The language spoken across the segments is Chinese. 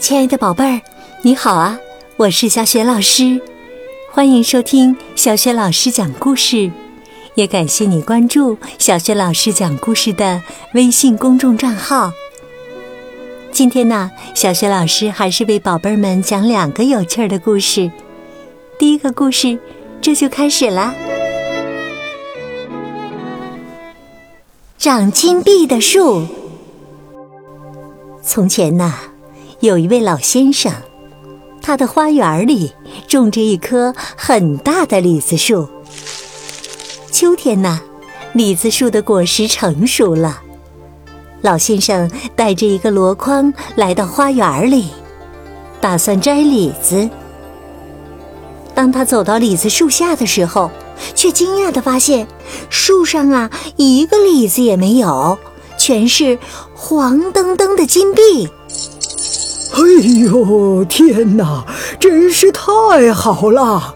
亲爱的宝贝儿，你好啊！我是小雪老师，欢迎收听小雪老师讲故事，也感谢你关注小雪老师讲故事的微信公众账号。今天呢，小雪老师还是为宝贝们讲两个有趣儿的故事。第一个故事，这就开始啦。长金币的树。从前呐。有一位老先生，他的花园里种着一棵很大的李子树。秋天呢，李子树的果实成熟了，老先生带着一个箩筐来到花园里，打算摘李子。当他走到李子树下的时候，却惊讶的发现，树上啊一个李子也没有，全是黄澄澄的金币。哎呦天哪，真是太好了！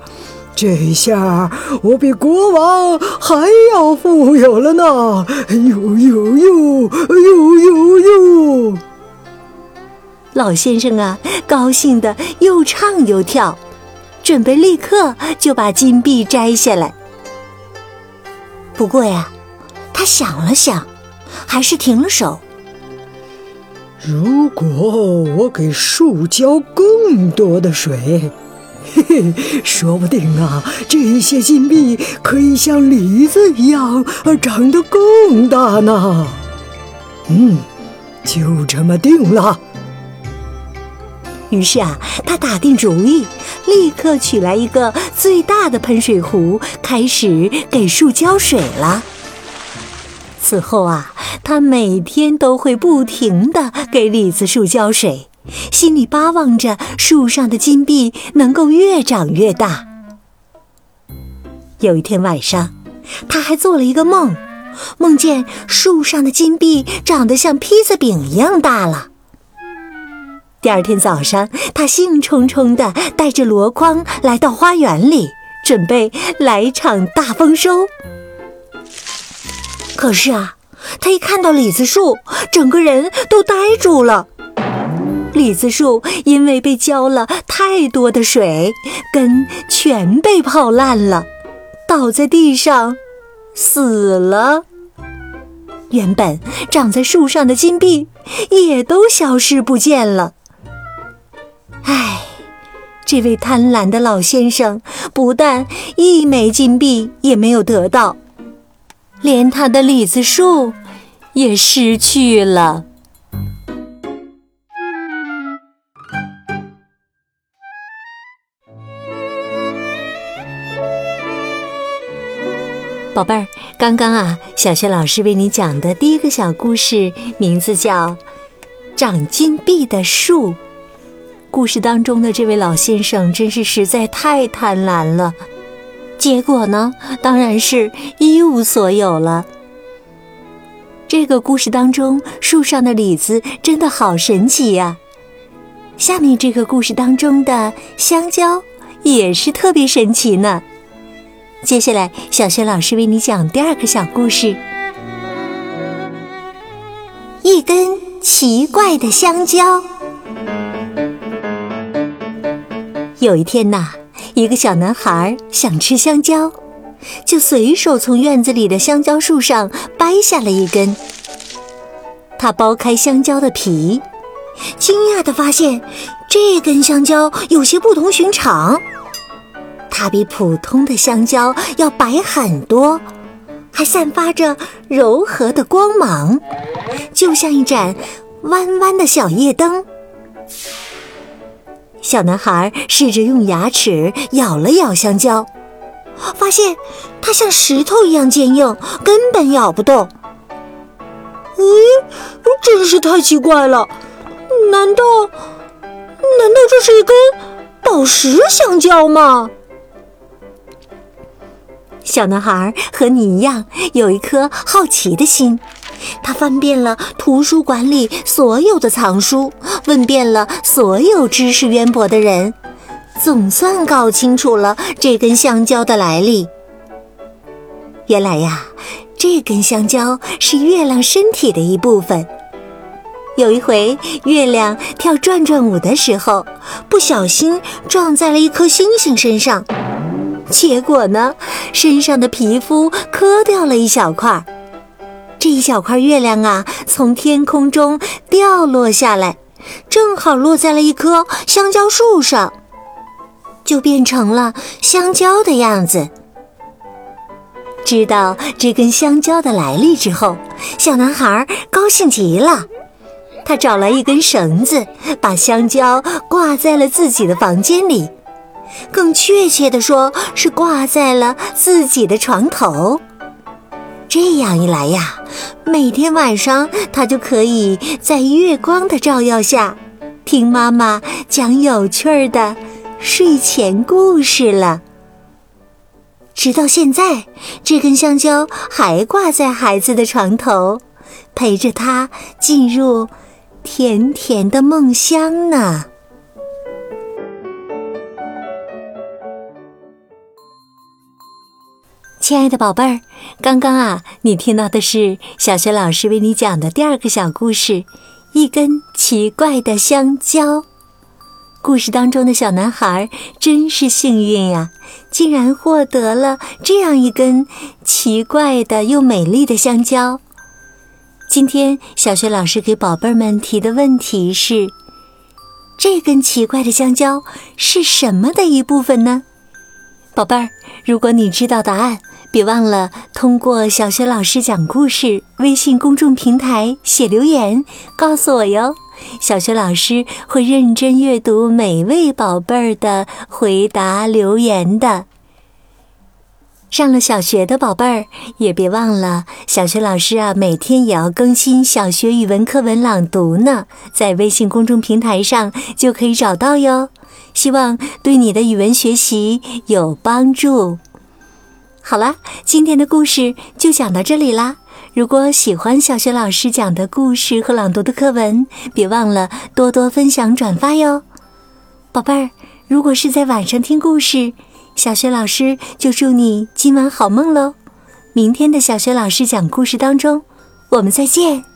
这下我比国王还要富有了呢！哎呦呦呦，哎呦呦呦！老先生啊，高兴的又唱又跳，准备立刻就把金币摘下来。不过呀，他想了想，还是停了手。如果我给树浇更多的水，嘿嘿，说不定啊，这些金币可以像梨子一样长得更大呢。嗯，就这么定了。于是啊，他打定主意，立刻取来一个最大的喷水壶，开始给树浇水了。此后啊，他每天都会不停地给李子树浇水，心里巴望着树上的金币能够越长越大。有一天晚上，他还做了一个梦，梦见树上的金币长得像披萨饼一样大了。第二天早上，他兴冲冲地带着箩筐来到花园里，准备来场大丰收。可是啊，他一看到李子树，整个人都呆住了。李子树因为被浇了太多的水，根全被泡烂了，倒在地上死了。原本长在树上的金币也都消失不见了。唉，这位贪婪的老先生不但一枚金币也没有得到。连他的李子树也失去了。宝贝儿，刚刚啊，小学老师为你讲的第一个小故事，名字叫《长金币的树》。故事当中的这位老先生真是实在太贪婪了。结果呢，当然是一无所有了。这个故事当中，树上的李子真的好神奇呀。下面这个故事当中的香蕉也是特别神奇呢。接下来，小雪老师为你讲第二个小故事：一根奇怪的香蕉。有一天呐。一个小男孩想吃香蕉，就随手从院子里的香蕉树上掰下了一根。他剥开香蕉的皮，惊讶地发现这根香蕉有些不同寻常。它比普通的香蕉要白很多，还散发着柔和的光芒，就像一盏弯弯的小夜灯。小男孩试着用牙齿咬了咬香蕉，发现它像石头一样坚硬，根本咬不动。咦，真是太奇怪了！难道，难道这是一根宝石香蕉吗？小男孩和你一样，有一颗好奇的心。他翻遍了图书馆里所有的藏书，问遍了所有知识渊博的人，总算搞清楚了这根香蕉的来历。原来呀，这根香蕉是月亮身体的一部分。有一回，月亮跳转转舞的时候，不小心撞在了一颗星星身上，结果呢，身上的皮肤磕掉了一小块。这一小块月亮啊，从天空中掉落下来，正好落在了一棵香蕉树上，就变成了香蕉的样子。知道这根香蕉的来历之后，小男孩高兴极了。他找来一根绳子，把香蕉挂在了自己的房间里，更确切地说是挂在了自己的床头。这样一来呀，每天晚上他就可以在月光的照耀下，听妈妈讲有趣儿的睡前故事了。直到现在，这根香蕉还挂在孩子的床头，陪着他进入甜甜的梦乡呢。亲爱的宝贝儿，刚刚啊，你听到的是小学老师为你讲的第二个小故事《一根奇怪的香蕉》。故事当中的小男孩真是幸运呀，竟然获得了这样一根奇怪的又美丽的香蕉。今天小学老师给宝贝们提的问题是：这根奇怪的香蕉是什么的一部分呢？宝贝儿，如果你知道答案。别忘了通过小学老师讲故事微信公众平台写留言告诉我哟，小学老师会认真阅读每位宝贝儿的回答留言的。上了小学的宝贝儿也别忘了，小学老师啊每天也要更新小学语文课文朗读呢，在微信公众平台上就可以找到哟，希望对你的语文学习有帮助。好啦，今天的故事就讲到这里啦。如果喜欢小学老师讲的故事和朗读的课文，别忘了多多分享转发哟。宝贝儿，如果是在晚上听故事，小学老师就祝你今晚好梦喽。明天的小学老师讲故事当中，我们再见。